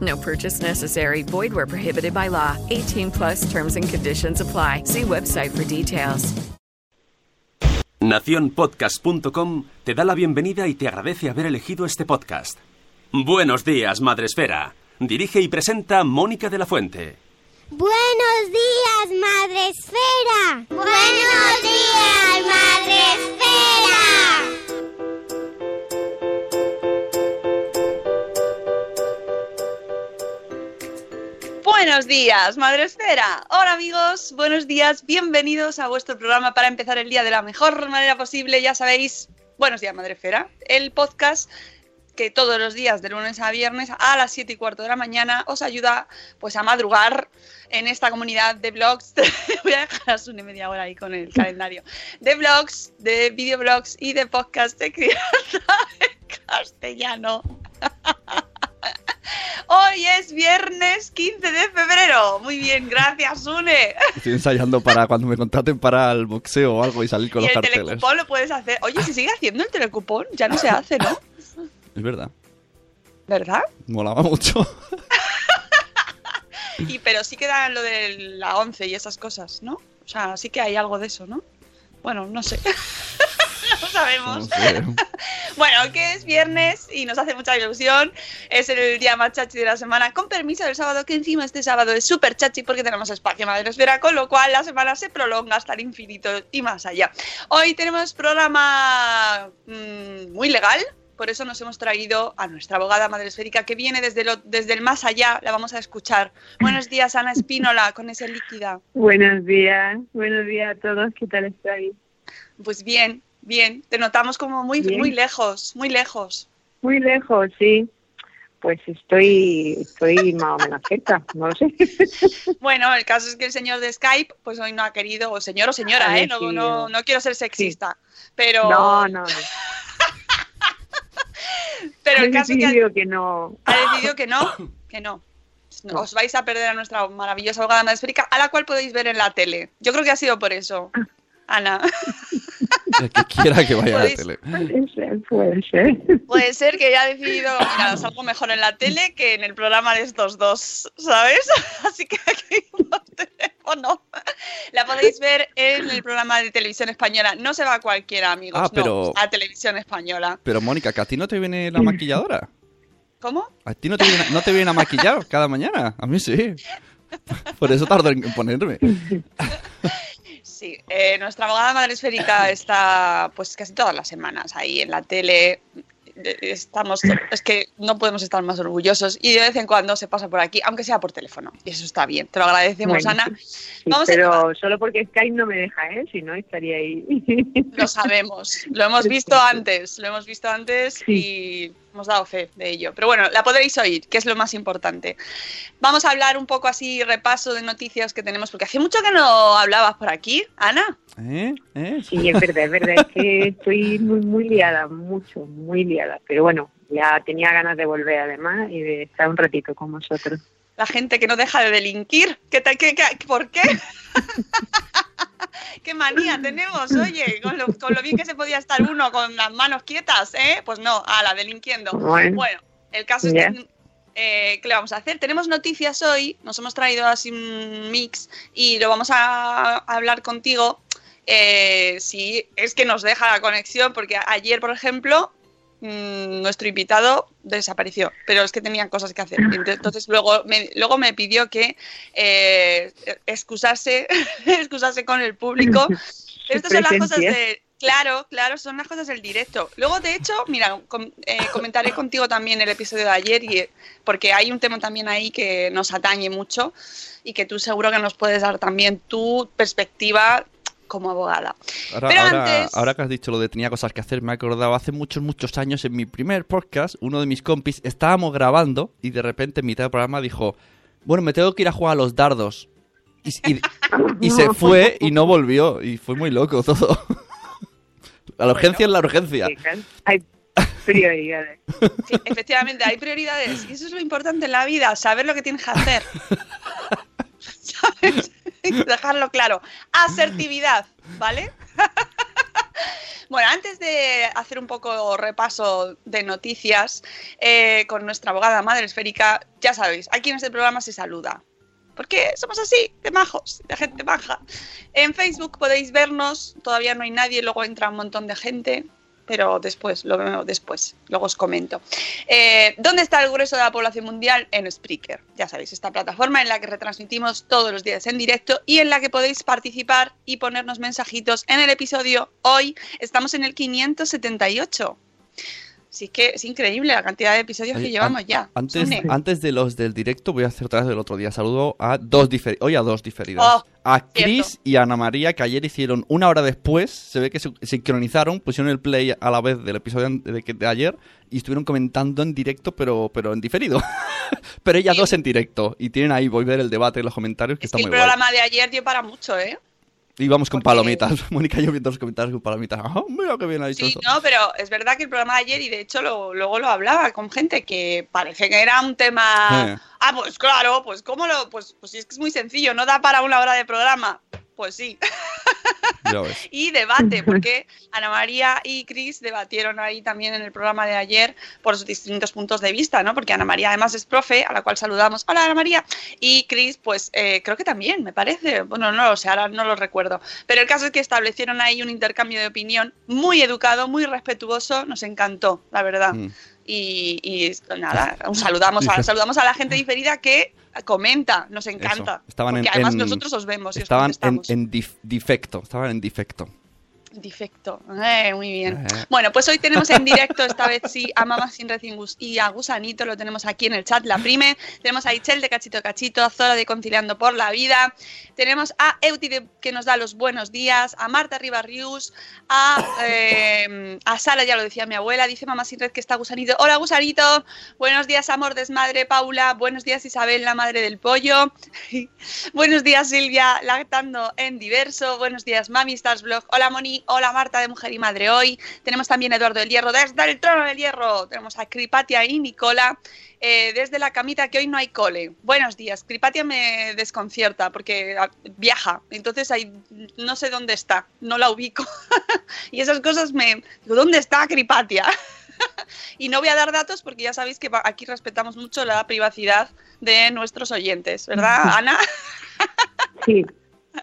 No purchase necessary. Void where prohibited by law. 18 plus terms and conditions apply. See website for details. Naciónpodcast.com te da la bienvenida y te agradece haber elegido este podcast. Buenos días, Madresfera. Dirige y presenta Mónica de la Fuente. Buenos días, Madre Esfera. Buenos días, Madre Esfera. Buenos días, Madre Esfera. Hola amigos, buenos días, bienvenidos a vuestro programa para empezar el día de la mejor manera posible. Ya sabéis, Buenos días, Madre Esfera, el podcast que todos los días de lunes a viernes a las 7 y cuarto de la mañana os ayuda pues a madrugar en esta comunidad de blogs. Voy a dejar a Sune media hora ahí con el calendario. De blogs, de videoblogs y de podcast de crianza en castellano. Hoy es viernes 15 de febrero. Muy bien, gracias, Sune. Estoy ensayando para cuando me contraten para el boxeo o algo y salir con Y los el carteles. telecupón lo puedes hacer. Oye, se sigue haciendo el telecupón, ya no se hace, ¿no? Es verdad. ¿Verdad? Molaba mucho. Y, pero sí queda lo de la 11 y esas cosas, ¿no? O sea, sí que hay algo de eso, ¿no? Bueno, no sé. Sabemos. No sé. Bueno, que es viernes y nos hace mucha ilusión. Es el día más chachi de la semana, con permiso del sábado, que encima este sábado es súper chachi porque tenemos espacio Madresfera, con lo cual la semana se prolonga hasta el infinito y más allá. Hoy tenemos programa mm, muy legal. Por eso nos hemos traído a nuestra abogada madresférica que viene desde, lo- desde el más allá. La vamos a escuchar. Buenos días, Ana Espínola, con ese líquida. Buenos días, buenos días a todos, ¿qué tal estáis? Pues bien, bien. Te notamos como muy, Bien. muy lejos, muy lejos. Muy lejos, sí. Pues estoy, estoy más o menos cerca, no lo sé. Bueno, el caso es que el señor de Skype, pues hoy no ha querido, o señor o señora, ¿eh? No, no, no quiero ser sexista, pero, No, no, no. pero el caso es que ha, decidido que no. ha decidido que no, que no. No. Os vais a perder a nuestra maravillosa abogada madresférica, a la cual podéis ver en la tele. Yo creo que ha sido por eso, Ana. El que quiera que vaya a la tele. Puede ser, puede ser. Puede ser que haya decidido, mira, salgo mejor en la tele que en el programa de estos dos, ¿sabes? Así que aquí por teléfono. La podéis ver en el programa de televisión española. No se va cualquiera, amigos, Ah, pero- no, a televisión española. Pero Mónica, ¿que a ti no te viene la maquilladora? ¿Cómo? ¿A ti no te viene, no te viene a maquillar cada mañana? A mí sí. Por eso tardo en ponerme. Sí, eh, nuestra abogada madre esférica está pues casi todas las semanas ahí en la tele. Eh, Estamos, es que no podemos estar más orgullosos y de vez en cuando se pasa por aquí, aunque sea por teléfono. Y eso está bien. Te lo agradecemos, Bueno, Ana. sí, Vamos a pero solo porque Skype no me deja, ¿eh? Si no, estaría ahí. Lo sabemos, lo hemos visto antes, lo hemos visto antes y hemos dado fe de ello. Pero bueno, la podréis oír, que es lo más importante. Vamos a hablar un poco así, repaso de noticias que tenemos, porque hace mucho que no hablabas por aquí, Ana. ¿Eh? ¿Eh? Sí, es verdad, es verdad, es que estoy muy, muy liada, mucho, muy liada. Pero bueno, ya tenía ganas de volver además y de estar un ratito con vosotros. La gente que no deja de delinquir. ¿Qué tal? ¿Qué, qué- por qué? ¿Qué manía tenemos? Oye, con lo, con lo bien que se podía estar uno con las manos quietas, ¿eh? Pues no, ala, delinquiendo. Bueno. el caso es que eh, ¿qué le vamos a hacer? Tenemos noticias hoy, nos hemos traído así un mix y lo vamos a, a hablar contigo. eh, si es que nos deja la conexión, porque ayer, por ejemplo, mm, nuestro invitado desapareció, pero es que tenían cosas que hacer. Entonces luego me, luego me pidió que eh, excusase, excusase con el público. Estas son las cosas de... Claro, claro, son las cosas del directo. Luego, de hecho, mira, com- eh, comentaré contigo también el episodio de ayer, y, porque hay un tema también ahí que nos atañe mucho y que tú seguro que nos puedes dar también tu perspectiva como abogada. Ahora, Pero ahora- antes- ahora que has dicho lo de tenía cosas que hacer, me he acordado hace muchos, muchos años en mi primer podcast, uno de mis compis, estábamos grabando y de repente en mitad del programa dijo, bueno, me tengo que ir a jugar a los dardos. Y, y- y se fue y no volvió. Y fue muy loco todo. La urgencia es la urgencia. Hay prioridades. Sí, efectivamente, hay prioridades y eso es lo importante en la vida, saber lo que tienes que hacer. ¿Sabes? Dejarlo claro. Asertividad, ¿vale? Bueno, antes de hacer un poco repaso de noticias eh, con nuestra abogada madre esférica, ya sabéis, aquí en este programa se saluda. Porque somos así, de majos, de gente maja. En Facebook podéis vernos, todavía no hay nadie, luego entra un montón de gente, pero después, lo veo después, luego os comento. Eh, ¿Dónde está el grueso de la población mundial? En Spreaker. Ya sabéis, esta plataforma en la que retransmitimos todos los días en directo y en la que podéis participar y ponernos mensajitos en el episodio. Hoy estamos en el 578. Así que es increíble la cantidad de episodios Oye, que llevamos an- ya. Antes, de los del directo, voy a hacer otra vez del otro día. Saludo a dos diferidos. Hoy a dos diferidos. Oh, a Chris y a Ana María, que ayer hicieron una hora después. Se ve que se sincronizaron, pusieron el play a la vez del episodio de, que- de ayer y estuvieron comentando en directo, pero, pero en diferido. pero ellas dos en directo. Y tienen ahí, voy a ver el debate en los comentarios, que está el muy guay. programa de ayer dio para mucho, ¿eh? Y vamos con palomitas. Mónica yo viendo los comentarios con palomitas. Ah, mira qué bien ha dicho Sí, no, pero es verdad que el programa de ayer, y de hecho lo- luego lo hablaba con gente que parece que era un tema. Eh. Ah, pues claro, pues cómo lo. Pues, pues sí, es que es muy sencillo, no da para una hora de programa. Pues sí. Y debate, porque Ana María y Chris debatieron ahí también en el programa de ayer por sus distintos puntos de vista, ¿no? Porque Ana María además es profe, a la cual saludamos. Hola Ana María. Y Chris, pues eh, creo que también, me parece. Bueno, no lo sé, ahora no lo recuerdo. Pero el caso es que establecieron ahí un intercambio de opinión muy educado, muy respetuoso. Nos encantó, la verdad. Mm. Y, y esto, nada, saludamos a, saludamos a la gente diferida que comenta, nos encanta. Eso. Estaban porque en- además en- nosotros os vemos y os Estaban en, contestamos. en dif- defecto. Estaban en defecto. Defecto. Eh, muy bien. Eh. Bueno, pues hoy tenemos en directo, esta vez sí, a Mama Sin Recingus y a Gusanito, lo tenemos aquí en el chat, la prime. Tenemos a Ichel de Cachito Cachito, a Zora de Conciliando por la Vida. Tenemos a Euti de- que nos da los buenos días, a Marta Ribarrius, a, eh, a Sara, ya lo decía mi abuela, dice Mamá Sin Red que está Gusanito. Hola Gusanito, buenos días amor desmadre Paula, buenos días Isabel, la madre del pollo. buenos días Silvia, lactando en diverso. Buenos días Mami Stars Blog. Hola Moni, hola Marta de Mujer y Madre hoy. Tenemos también a Eduardo del Hierro desde el trono del Hierro. Tenemos a Cripatia y Nicola eh, desde la camita que hoy no hay cole. Buenos días. Cripatia me desconcierta porque ah, viaja, entonces ahí no sé dónde está, no la ubico. y esas cosas me digo, ¿dónde está Cripatia? y no voy a dar datos porque ya sabéis que aquí respetamos mucho la privacidad de nuestros oyentes, ¿verdad, Ana? Sí,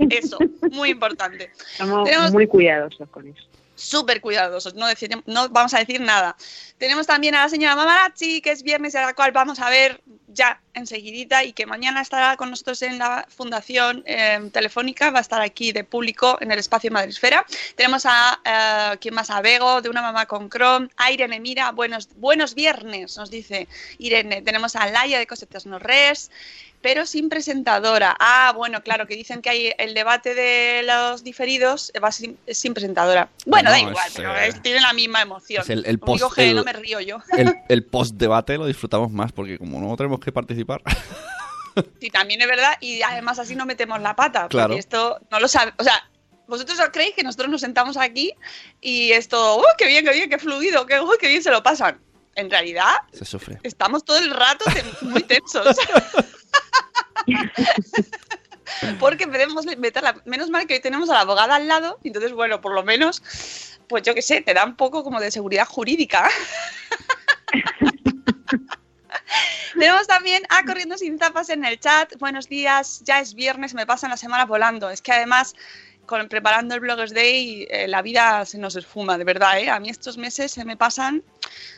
Eso, muy importante. somos Tenemos- muy cuidadosos con eso. Súper cuidadosos, no, decir- no vamos a decir nada. Tenemos también a la señora Mamarazzi, que es viernes, a la cual vamos a ver ya enseguidita y que mañana estará con nosotros en la Fundación eh, Telefónica, va a estar aquí de público en el espacio Madresfera. Tenemos a, eh, ¿quién más? A Bego, de Una Mamá con Chrome, a Irene Mira, buenos, buenos viernes, nos dice Irene. Tenemos a Laia de Cosetas No Res, pero sin presentadora. Ah, bueno, claro, que dicen que hay el debate de los diferidos, va sin, sin presentadora. Bueno, da No, igual, es, pero es- tiene la misma emoción. es el- el post- que el- no me río yo. El, el post-debate lo disfrutamos más porque como no tenemos que participar. Sí, también es verdad, y además así no metemos la pata, Claro. porque esto no lo sabe, o sea, vosotros os creéis que nosotros nos sentamos aquí y esto, ¡uh, qué bien, qué bien, qué fluido, qué, uh, qué bien se lo pasan! En realidad, Se sufre. estamos todo el rato muy tensos. Porque podemos meter la... Menos mal que hoy tenemos a la abogada al lado, entonces, bueno, por lo menos, pues yo qué sé, te da un poco como de seguridad jurídica. Tenemos también a Corriendo Sin Tapas en el chat. Buenos días, ya es viernes, me pasan la semana volando. Es que además, con, preparando el Bloggers Day, eh, la vida se nos esfuma, de verdad. ¿eh? A mí estos meses se me pasan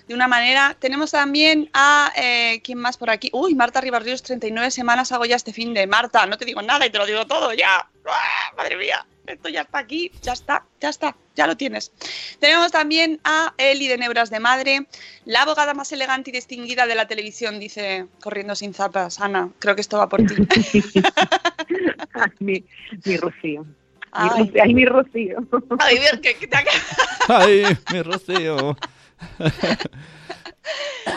de una manera. Tenemos también a, eh, ¿quién más por aquí? Uy, Marta Ribarrios, 39 semanas hago ya este fin de Marta, no te digo nada y te lo digo todo ya. ¡Ah! Madre mía, esto ya está aquí, ya está, ya está, ya lo tienes. Tenemos también a Eli de Nebras de Madre, la abogada más elegante y distinguida de la televisión, dice, corriendo sin zapas. Ana, creo que esto va por ti. mi, mi Rocío. Ay. Mi Rocío. Ay, bien, que, que te ha Ay, mi Rocío.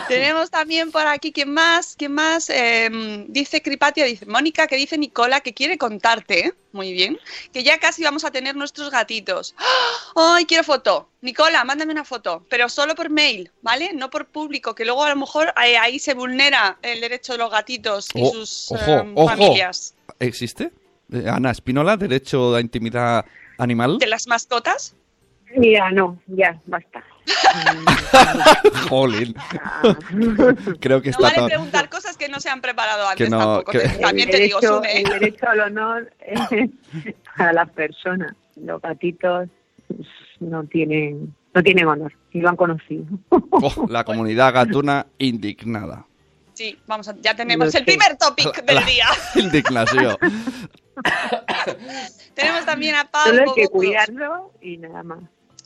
Tenemos también por aquí, ¿quién más? ¿Quién más? Eh, dice Cripatia, dice Mónica, que dice Nicola, que quiere contarte, ¿eh? muy bien, que ya casi vamos a tener nuestros gatitos. ¡Ah! ¡Ay, quiero foto! Nicola, mándame una foto, pero solo por mail, ¿vale? No por público, que luego a lo mejor eh, ahí se vulnera el derecho de los gatitos y Oh, sus ojo, eh, ojo. familias. ¿Existe? Eh, Ana Espinola, derecho a intimidad animal. ¿De las mascotas? Mira, no, ya, basta. Jolín. Creo que No está vale todo. preguntar cosas que no se han preparado antes Que no, tampoco. que- También el te digo, derecho, ¿eh? el derecho al honor es para las personas. Los gatitos no tienen no tienen honor y lo han conocido. Oh, la comunidad gatuna indignada. Sí, vamos a, ya tenemos el sé. primer topic del La día. Indignación. Tenemos también a Pau. Solo hay que cuidarlo y nada más.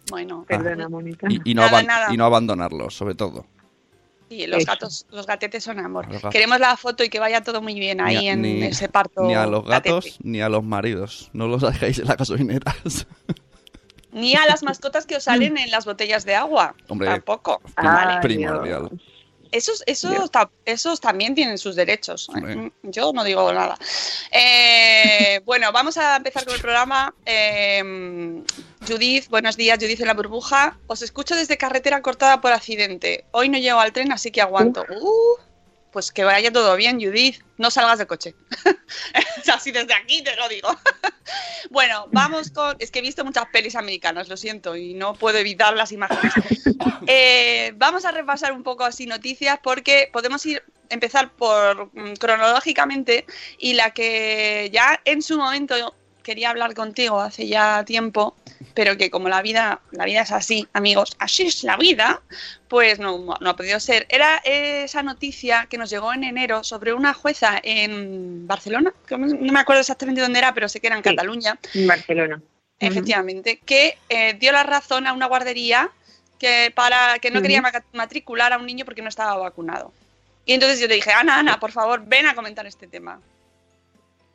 Bueno, Perdona, Mónica. Y, y no Nada, aban- nada. y no abandonarlos, sobre todo. sí, los Eso. gatos, los gatetes son amor. Queremos la foto y que vaya todo muy bien ahí Ni a- en ni- ese parto. Ni a los gatos gatete. ni a los maridos. No los dejéis en las gasolineras. Ni a las mascotas que os salen en las botellas de agua. Hombre, Tampoco. Ay, primordial. Dios. Esos, esos, ta- esos también tienen sus derechos. Hombre. Mm, Yo no digo nada. Eh, bueno, vamos a empezar con el programa. Eh, Judith, buenos días, Judith en la burbuja. Os escucho desde carretera cortada por accidente. Hoy no llego al tren, así que aguanto. Uh, pues que vaya todo bien, Judith. No salgas de coche. así desde aquí te lo digo. bueno, vamos con... Es que he visto muchas pelis americanas, lo siento, y no puedo evitar las imágenes. Eh, vamos a repasar un poco así noticias porque podemos ir empezar por mm, cronológicamente y la que ya en su momento quería hablar contigo hace ya tiempo, pero que como la vida la vida es así, amigos, así es la vida, pues no, no ha podido ser. Era esa noticia que nos llegó en enero sobre una jueza en Barcelona, que no me acuerdo exactamente dónde era, pero sé que era en Sí. Cataluña, En Barcelona. efectivamente, que eh, dio la razón a una guardería que para que no quería matricular a un niño porque no estaba vacunado. Y entonces yo le dije, Ana, Ana, por favor, ven a comentar este tema.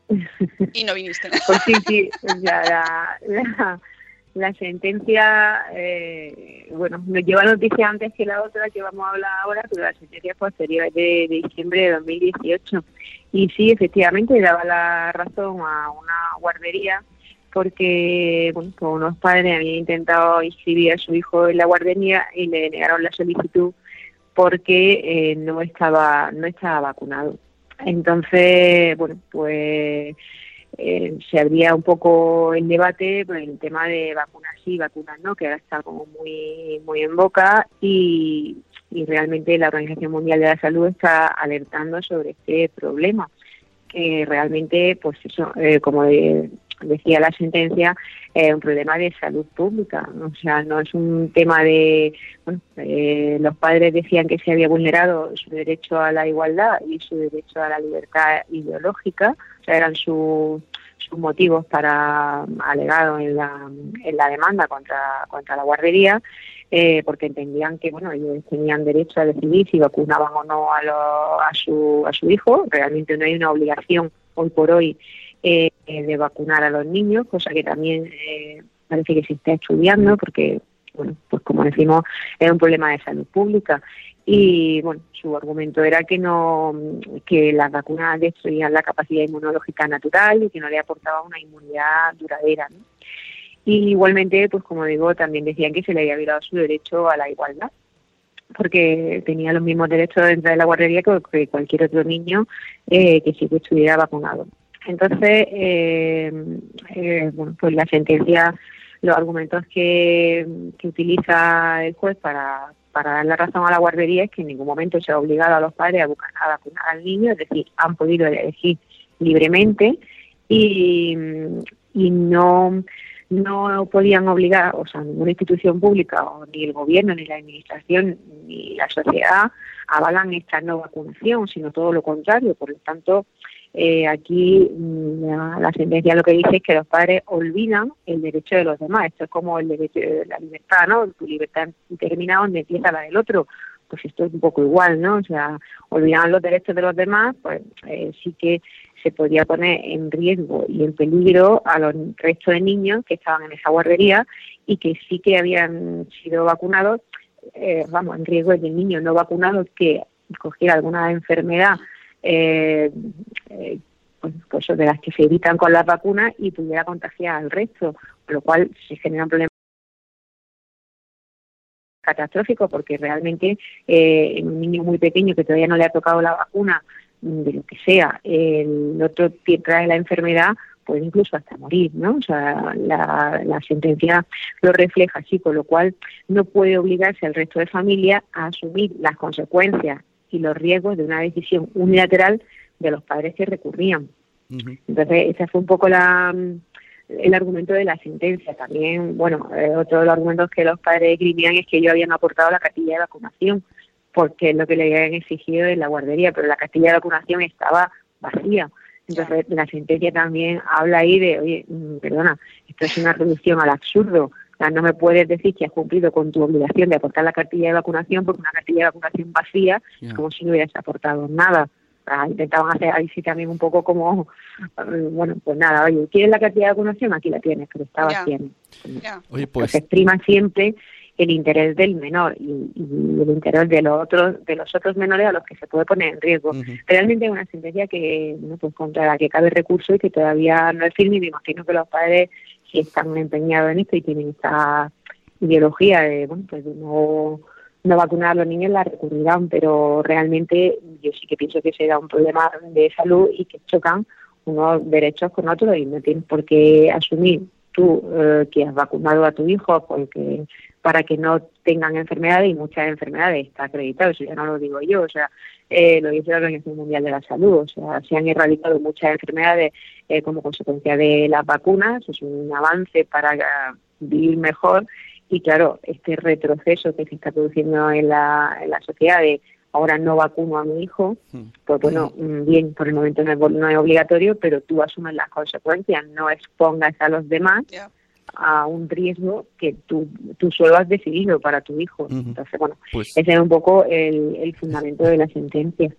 Y no viniste. Pues sí, sí, o sea, la, la, la sentencia, eh, bueno, nos lleva noticia antes que la otra que vamos a hablar ahora, pero la sentencia posterior de, de diciembre de 2018. Y sí, efectivamente, daba la razón a una guardería porque bueno, unos padres habían intentado inscribir a su hijo en la guardería y le negaron la solicitud porque eh, no estaba no estaba vacunado. Entonces, bueno, pues eh, se abría un poco el debate por el tema de vacunas sí, vacunas no, que ahora está como muy muy en boca y, y realmente la Organización Mundial de la Salud está alertando sobre este problema que realmente, pues eso, eh, como de- decía la sentencia, es un problema de salud pública. O sea, no es un tema de, bueno, eh, los padres decían que se había vulnerado su derecho a la igualdad y su derecho a la libertad ideológica, o eran su- sus motivos para alegados en la, en la demanda contra, contra la guardería, eh, porque entendían que bueno ellos tenían derecho a decidir si vacunaban o no a, lo- a, su, a su hijo. Realmente no hay una obligación hoy por hoy eh, de vacunar a los niños, cosa que también eh, parece que se está estudiando, porque bueno, pues como decimos es un problema de salud pública. Y bueno su argumento era que no que las vacunas destruían la capacidad inmunológica natural y que no le aportaban una inmunidad duradera ¿no? y igualmente pues como digo también decían que se le había violado su derecho a la igualdad porque tenía los mismos derechos dentro de la guardería que, que cualquier otro niño eh, que sí que estuviera vacunado. Entonces eh, eh, bueno pues la sentencia los argumentos que, utiliza el juez para, para dar la razón a la guardería es que en ningún momento se ha obligado a los padres a, buscar- a vacunar al niño, es decir, han podido elegir libremente y, y no, no podían obligar, o sea, ninguna institución pública, o ni el gobierno, ni la administración, ni la sociedad avalan esta no vacunación, sino todo lo contrario. Por lo tanto, eh, aquí mm, la, la, sentencia lo que dice es que los padres olvidan el derecho de los demás. Esto es como el derecho de la libertad, ¿no? Tu libertad termina donde empieza la del otro. Pues esto es un poco igual, ¿no? O sea, olvidan los derechos de los demás, pues eh, sí que se podía poner en riesgo y en peligro a los restos de niños que estaban en esa guardería y que sí que habían sido vacunados, eh, vamos, en riesgo de niños no vacunados que cogiera alguna enfermedad eh, eh, pues, pues, de las que se evitan con las vacunas y pudiera contagiar al resto, con lo cual se genera un problema catastrófico porque realmente eh, en un niño muy pequeño que todavía no le ha tocado la vacuna de lo que sea, el otro trae la enfermedad, puede incluso hasta morir, ¿no? O sea, la sentencia lo refleja así, con lo cual no puede obligarse al resto de familia a asumir las consecuencias y los riesgos de una decisión unilateral de los padres que recurrían. Entonces, ese fue un poco la, el argumento de la sentencia. También, bueno, eh, otro de los argumentos que los padres escribían es que ellos habían aportado la cartilla de vacunación, porque es lo que le habían exigido en la guardería, pero la cartilla de vacunación estaba vacía. Entonces, la sentencia también habla ahí de, oye, mm, perdona, esto es una reducción al absurdo no me puedes decir que has cumplido con tu obligación de aportar la cartilla de vacunación porque una cartilla de vacunación vacía es como si no hubieras aportado nada. intentaban hacer ahí sí también un poco como, eh, bueno, pues nada, oye, ¿quieres la cartilla de vacunación? Aquí la tienes, pero está vacía. Oye, pues... Se exprima siempre el interés del menor y, el interés de los otros de los otros menores a los que se puede poner en riesgo. Realmente es una sentencia que no pues contra la que cabe recurso y que todavía no es firme y me imagino que los padres si están empeñados en esto y tienen esta ideología de, bueno, pues no, no vacunar a los niños, la recurrirán, pero realmente yo sí que pienso que será un problema de salud y que chocan unos derechos con otros y no tienes por qué asumir tú eh, que has vacunado a tu hijo porque para que no tengan enfermedades y muchas enfermedades. Está acreditado, eso ya no lo digo yo, o sea, eh, lo dice la Organización Mundial de la Salud. O sea, se han erradicado muchas enfermedades eh, como consecuencia de las vacunas, es un avance para eh, vivir mejor. Y claro, este retroceso que se está produciendo en la, en la sociedad de ahora no vacuno a mi hijo, hmm. pues bueno, mm, bien, por el momento no es, no es obligatorio, pero tú asumes las consecuencias, no expongas a los demás a un riesgo que tú, tú solo has decidido para tu hijo. Entonces, bueno, pues ese es un poco el, el fundamento de la sentencia.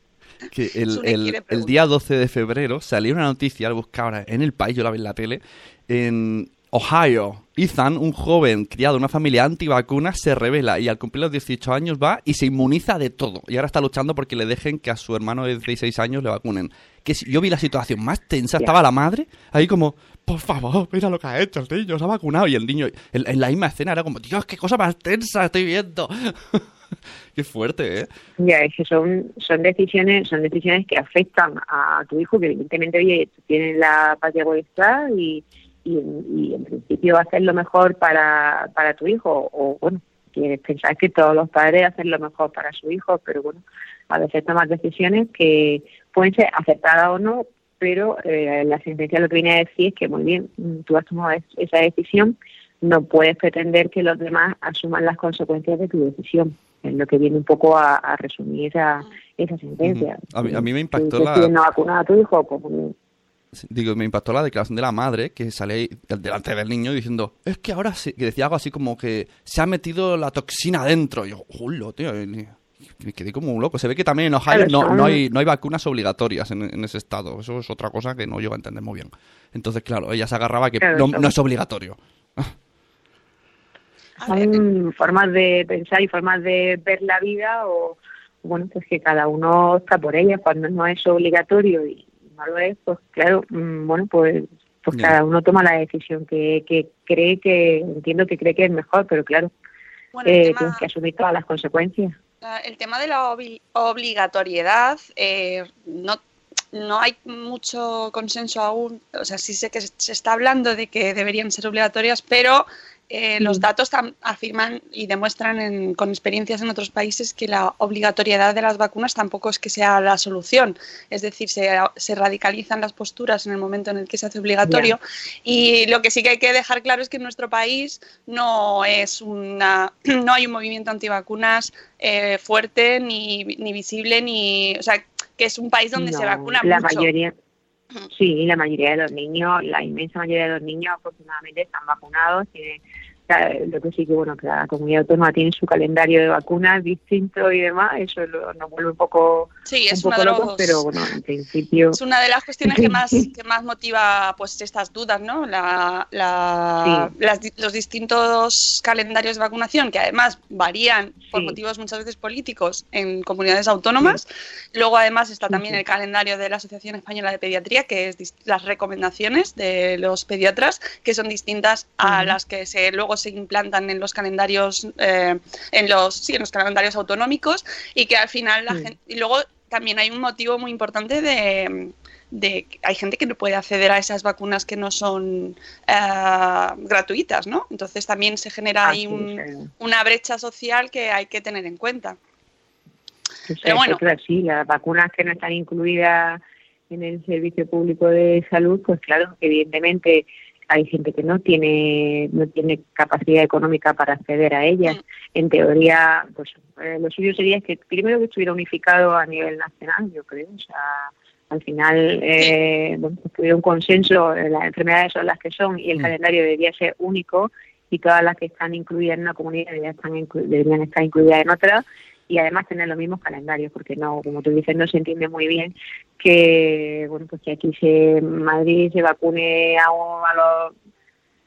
Que el, el, el, día 12 de febrero salió una noticia, la buscaba en el país, yo la vi en la tele, en Ohio, Ethan, un joven criado en una familia antivacuna, se revela y al cumplir los 18 años va y se inmuniza de todo. Y ahora está luchando porque le dejen que a su hermano de 16 años le vacunen. Que yo vi la situación más tensa, estaba la madre ahí como, por favor, mira lo que ha hecho el niño, se ha vacunado. Y el niño, en, la misma escena, era como, Dios, qué cosa más tensa estoy viendo. qué fuerte, ¿eh? Ya, es que son, son decisiones, son decisiones que afectan a tu hijo, que evidentemente, oye, tiene la patria potestad y y, en principio hacer lo mejor para, para tu hijo o bueno quieres pensar que todos los padres hacen lo mejor para su hijo pero bueno a veces tomas decisiones que pueden ser aceptadas o no pero eh, la sentencia lo que viene a decir es que muy bien tú has tomado esa decisión no puedes pretender que los demás asuman las consecuencias de tu decisión es lo que viene un poco a, resumir esa, esa sentencia. a, mí, a, mí, me impactó la... no vacunar a tu hijo, pues digo, me impactó la declaración de la madre que sale delante del niño diciendo, es que ahora sí, que decía algo así como que se ha metido la toxina adentro. Y yo, ¡julo, tío! Me quedé como un loco. Se ve que también en Ohio no, no, hay, no hay vacunas obligatorias en, ese estado. Eso es otra cosa que no llego a entender muy bien. Entonces, claro, ella se agarraba que no, es obligatorio. Hay formas de pensar y formas de ver la vida o, bueno, pues que cada uno está por ella cuando no es obligatorio y es, pues claro, mm, bueno, pues, pues cada uno toma la decisión que, que cree que, entiendo que cree que es mejor, pero claro, eh, tienes que asumir todas las consecuencias. El tema de la obligatoriedad, eh, no, no hay mucho consenso aún, o sea, sí sé que se está hablando de que deberían ser obligatorias, pero eh, los datos tam- afirman y demuestran en- con experiencias en otros países que la obligatoriedad de las vacunas tampoco es que sea la solución. Es decir, se, se radicalizan las posturas en el momento en el que se hace obligatorio. Y lo que sí que hay que dejar claro es que en nuestro país no es una, no hay un movimiento antivacunas eh, fuerte ni, ni visible ni, o sea, que es un país donde se vacuna la mucho. mayoría sí la mayoría de los niños la inmensa mayoría de los niños afortunadamente están vacunados tiene- lo que sí que bueno que la comunidad autónoma tiene su calendario de vacunas distinto y demás eso lo- nos vuelve un poco Sí, un es poco uno de locos los- pero bueno en principio Es una de las cuestiones que más, que más motiva pues estas dudas, ¿no? La, la- las di- los distintos calendarios de vacunación que además varían por motivos muchas veces políticos en comunidades autónomas. Luego además está también el calendario de la Asociación Española de Pediatría, que es las recomendaciones de los pediatras, que son distintas a las que se, luego se implantan en los calendarios, eh, en los, sí, en los calendarios autonómicos, y que al final la Sí. gente, y luego también hay un motivo muy importante de, de que hay gente que no puede acceder a esas vacunas que no son eh, gratuitas, ¿no? Entonces también se genera ahí un- una brecha social que hay que tener en cuenta. Sea, Pero bueno. claro, sí, las vacunas que no están incluidas en el servicio público de salud, pues claro, evidentemente hay gente que no tiene no tiene capacidad económica para acceder a ellas. En teoría, pues eh, lo suyo sería que primero que estuviera unificado a nivel nacional, yo creo, o sea, al final eh, bueno, pues tuviera un consenso, eh, las enfermedades son las que son y el Mm. calendario debería ser único y todas las que están incluidas en una comunidad deberían estar incluidas en otra y además tener los mismos calendarios porque no como tú dices no se entiende muy bien que bueno pues que aquí se Madrid se vacune a, a los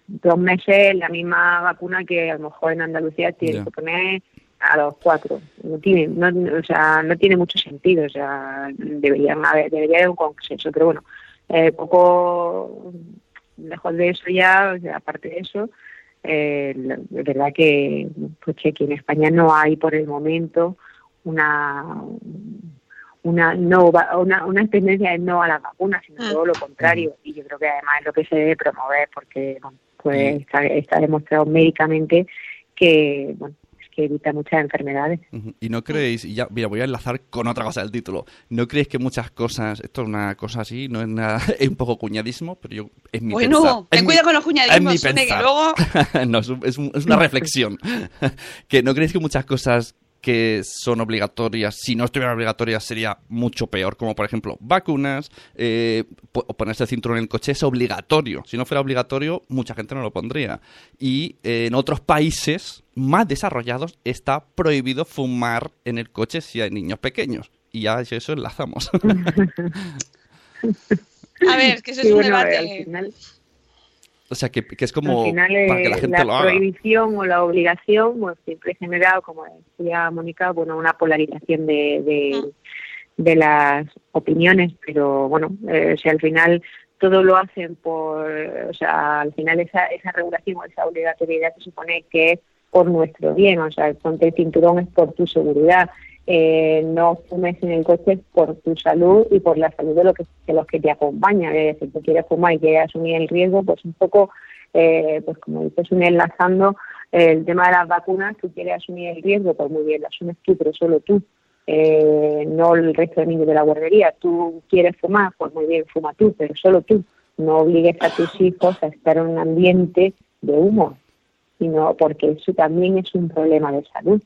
dos meses la misma vacuna que a lo mejor en Andalucía tiene que poner a los cuatro. No tiene no, no- o sea no tiene mucho sentido o sea deberían haber debería haber un consenso pero bueno eh, poco lejos de eso ya o sea, aparte de eso eh, la- es verdad que pues que aquí en España no hay por el momento una una no va- una, una tendencia de no a las vacunas sino todo lo contrario. Y yo creo que además es lo que se debe promover porque bueno, pues está, está demostrado médicamente que bueno que evita muchas enfermedades. Y no creéis, y ya, mira, voy a enlazar con otra cosa del título. ¿No creéis que muchas cosas, esto es una cosa así, no es nada, es un poco cuñadismo, pero yo, es mi Bueno, pensar. ten Es mi- cuidado con los es cuñadismos, mi Sune, que luego- no, es, es un- es una reflexión. que no creéis que muchas cosas que son obligatorias, si no estuvieran obligatorias sería mucho peor, como por ejemplo vacunas, eh, ponerse el cinturón en el coche es obligatorio. Si no fuera obligatorio, mucha gente no lo pondría. Y eh, en otros países más desarrollados está prohibido fumar en el coche si hay niños pequeños. Y ya eso enlazamos. A ver, es que eso Sí, es un bueno, debate. al final o sea, que, que es como al final para que la eh, gente la lo haga. prohibición o la obligación pues siempre ha generado como decía Mónica bueno una polarización de, de, de las opiniones pero bueno eh, o sea al final todo lo hacen por o sea al final esa esa regulación o esa obligatoriedad se supone que es por nuestro bien o sea ponte el cinturón es por tu seguridad eh, no fumes en el coche por tu salud y por la salud de, lo de los que te acompañan. Es decir, si quieres fumar y quieres asumir el riesgo, pues un poco, eh, pues como dices, un enlazando el tema de las vacunas, tú quieres asumir el riesgo, pues muy bien, lo asumes tú, pero solo tú, eh, no el resto de niños de la guardería. Tú quieres fumar, pues muy bien, fuma tú, pero solo tú. No obligues a tus hijos a estar en un ambiente de humo, sino porque eso también es un problema de salud.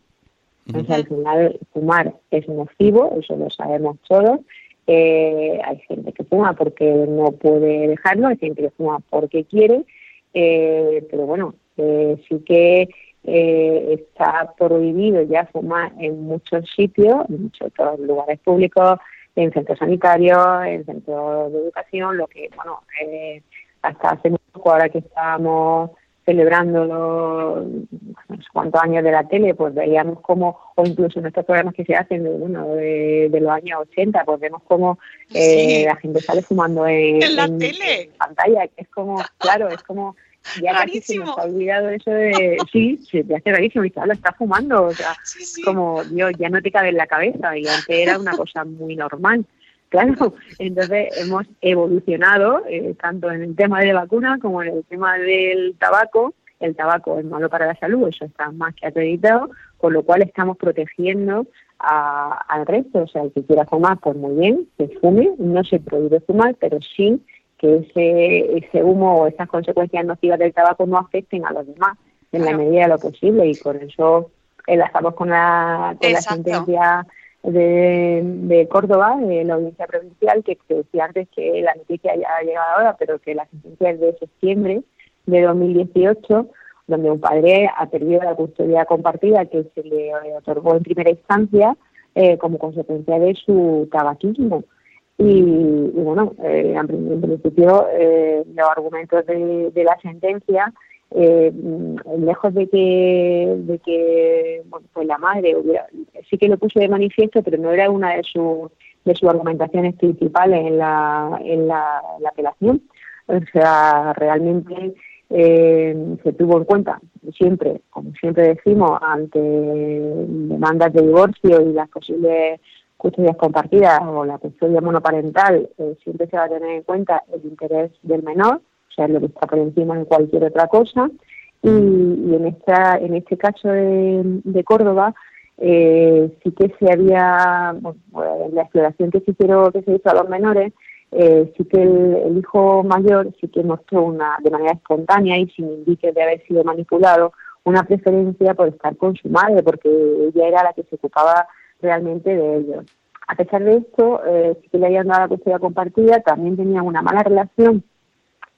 Entonces, al final, fumar es nocivo, eso lo sabemos todos. Eh, hay gente que fuma porque no puede dejarlo, hay gente que fuma porque quiere, eh, pero bueno, eh, sí que eh, está prohibido ya fumar en muchos sitios, en muchos lugares públicos, en centros sanitarios, en centros de educación, lo que, bueno, eh, hasta hace poco, ahora que estábamos celebrando los no sé cuántos años de la tele, pues veíamos como, o incluso en estos programas que se hacen de, bueno, de, de los años 80, pues vemos como eh, Sí. la gente sale fumando en, En la en- tele. en pantalla, que es como, claro, es como, ya casi se nos ha olvidado eso de, sí, se te hace rarísimo, y claro, está fumando, o sea, como, Dios, ya no te cabe en la cabeza, y antes era una cosa muy normal. Claro, entonces hemos evolucionado eh, tanto en el tema de la vacuna como en el tema del tabaco. El tabaco es malo para la salud, eso está más que acreditado, con lo cual estamos protegiendo a- al resto, o sea, el que quiera fumar, pues muy bien, que fume, no se prohíbe fumar, pero sí que ese, ese humo o esas consecuencias nocivas del tabaco no afecten a los demás en la medida de lo posible y por eso enlazamos con la, con la sentencia de, Córdoba, de la audiencia provincial, que te decía antes que la noticia ya ha llegado ahora, pero que la sentencia es de septiembre de 2018, donde un padre ha perdido la custodia compartida que se le otorgó en primera instancia eh, como consecuencia de su tabaquismo. Y, y bueno, eh, en prin- en principio eh, los argumentos de la sentencia, eh, mm, lejos de que, de que bueno, pues la madre hubiera, sí que lo puso de manifiesto, pero no era una de, sus de sus argumentaciones principales en la, en la, apelación. O sea, realmente eh, se tuvo en cuenta siempre, como siempre decimos, ante demandas de divorcio y las posibles custodias compartidas o la custodia monoparental, eh, siempre se va a tener en cuenta el interés del menor, sea, lo que está por encima de cualquier otra cosa. Y, en esta en este caso de, Córdoba, eh, sí que se había, bueno, la exploración que se, hicieron, que se hizo a los menores, eh, sí que el, hijo mayor sí que mostró una de manera espontánea y sin indiques de haber sido manipulado una preferencia por estar con su madre porque ella era la que se ocupaba realmente de ellos. A pesar de esto, eh, sí que le habían dado la custodia compartida, también tenían una mala relación,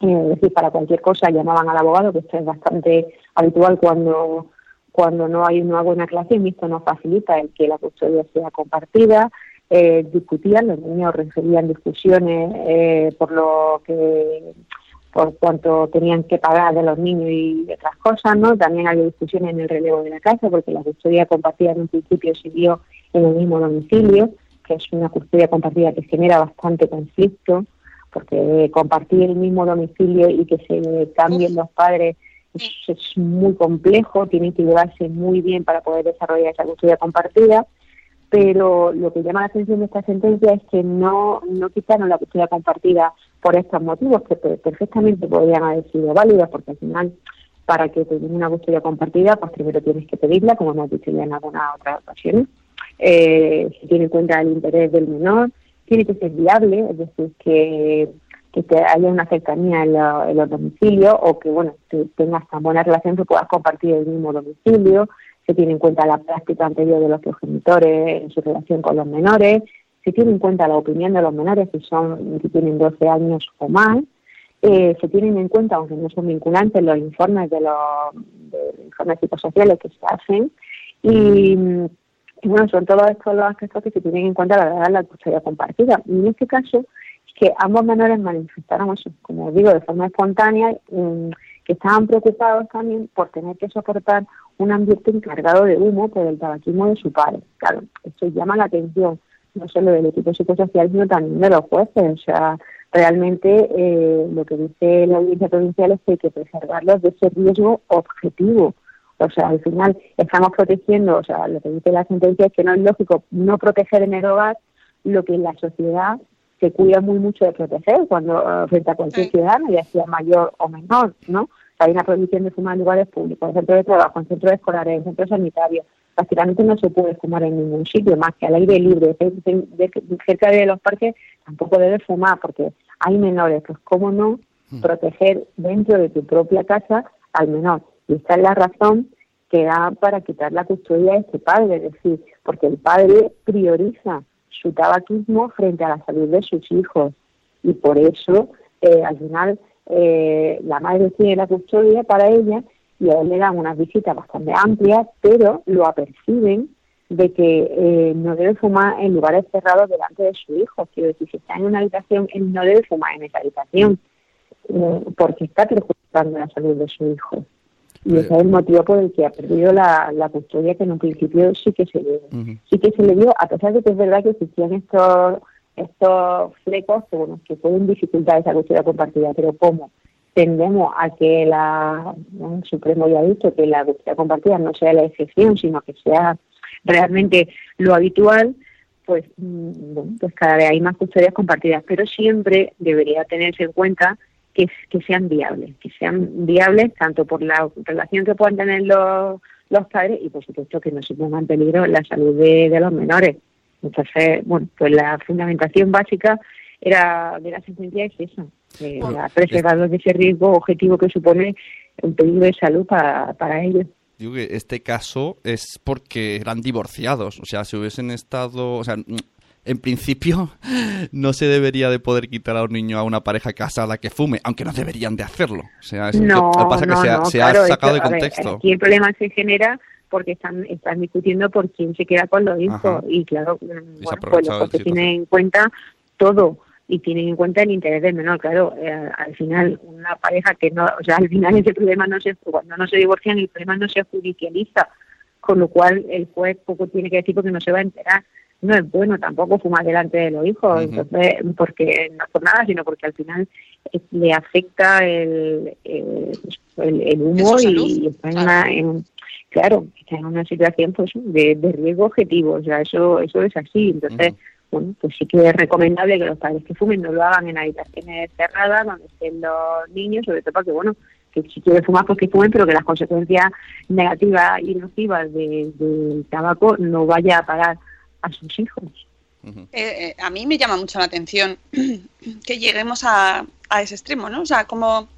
es decir, para cualquier cosa llamaban al abogado, que esto es bastante habitual cuando cuando no hay una buena relación, y esto no facilita el que la custodia sea compartida, eh, discutían, los niños referían discusiones eh, por lo que por cuanto tenían que pagar de los niños y otras cosas, ¿no? También había discusiones en el relevo de la casa, porque la custodia compartida en un principio se en el mismo domicilio, que es una custodia compartida que genera bastante conflicto, porque compartir el mismo domicilio y que se cambien los padres es, es muy complejo, tienen que llevarse muy bien para poder desarrollar esa custodia compartida pero lo que llama la atención de esta sentencia es que no, no quitaron la custodia compartida por estos motivos, que per- perfectamente podrían haber sido válidos, porque al final, para que tengas una custodia compartida, pues primero tienes que pedirla, como hemos dicho ya en algunas otras ocasiones. Eh, se tiene en cuenta el interés del menor, tiene que ser viable, es decir, que, que te haya una cercanía en, la- en los domicilios o que, bueno, que tengas tan buena relación que puedas compartir el mismo domicilio, se tiene en cuenta la práctica anterior de los progenitores en su relación con los menores, se tiene en cuenta la opinión de los menores si son si tienen 12 años o más, eh, se tienen en cuenta, aunque no son vinculantes, los informes de los, de los informes psicosociales que se hacen y, y bueno, son todos estos los aspectos que se tienen en cuenta a la hora de la custodia compartida. Y en este caso, es que ambos menores manifestaron eso, como digo, de forma espontánea, mm, que estaban preocupados también por tener que soportar un ambiente encargado de humo por el tabaquismo de su padre. Claro, esto llama la atención no solo del equipo psicosocial, sino también de los jueces. O sea, realmente eh, lo que dice la audiencia provincial es que hay que preservarlos de ese riesgo objetivo. O sea, al final estamos protegiendo, o sea, lo que dice la sentencia es que no es lógico no proteger en el hogar lo que en la sociedad se cuida muy mucho de proteger cuando eh, frente a cualquier ciudadano, ya sea mayor o menor, ¿no? Hay una prohibición de fumar en lugares públicos, en centros de trabajo, en centros escolares, en centros sanitarios. Prácticamente no se puede fumar en ningún sitio, más que al aire libre. Cerca de los parques tampoco debe fumar porque hay menores. Pues, ¿cómo no proteger dentro de tu propia casa al menor? Y esta es la razón que da para quitar la custodia de este padre, es decir, porque el padre prioriza su tabaquismo frente a la salud de sus hijos y por eso eh, al final eh, la madre tiene la custodia para ella y a él le dan unas visitas bastante amplias, pero lo aperciben de que eh, no debe fumar en lugares cerrados delante de su hijo. Quiero decir, si está en una habitación, él no debe fumar en esa habitación eh, porque está perjudicando la salud de su hijo. Y ese es el motivo por el que ha perdido la, la custodia que en un principio sí que se le, sí que se le dio, a pesar de que es verdad que existían estos estos flecos que bueno que pueden dificultar esa custodia compartida, pero como tendemos a que la el Supremo ya ha dicho que la custodia compartida no sea la excepción, sino que sea realmente lo habitual, pues mm, bueno, pues cada vez hay más custodias compartidas, pero siempre debería tenerse en cuenta que sean viables, que sean viables tanto por la relación que puedan tener los, los padres y por supuesto que no se ponga en peligro la salud de, de los menores. Entonces, bueno, pues la fundamentación básica era de la sentencia es eso, eh, la preservación de ese riesgo objetivo que supone un peligro de salud para, para ellos. Digo que este caso es porque eran divorciados, o sea, si hubiesen estado, o sea, en principio no se debería de poder quitar a un niño a una pareja casada que fume, aunque no deberían de hacerlo. O sea, es no, lo que pasa no, que se ha, no, se ha claro, sacado esto- de ver, contexto. aquí el problema se genera porque están, están discutiendo por quién se queda con los hijos Ajá. y claro, ha bueno, pues los tienen en cuenta todo y tienen en cuenta el interés del menor, claro, eh, al final una pareja que no, o sea, al final ese problema no se, cuando no se divorcian el problema no se judicializa, con lo cual el juez poco tiene que decir porque no se va a enterar. No es bueno tampoco fumar delante de los hijos, entonces, porque no por nada, sino porque al final eh, le afecta el, el, el- humo y, está en una, en- claro, está en una situación pues de, de riesgo objetivo, o sea, eso, eso es así, entonces, bueno, pues sí que es recomendable que los padres que fumen no lo hagan en habitaciones cerradas donde estén los niños, sobre todo porque, bueno, que si quieren fumar, pues que fumen, pero que las consecuencias negativas y nocivas de- del tabaco no vaya a parar a sus hijos. Eh, eh, a mí me llama mucho la atención que lleguemos a, a ese extremo, ¿no? O sea, cómo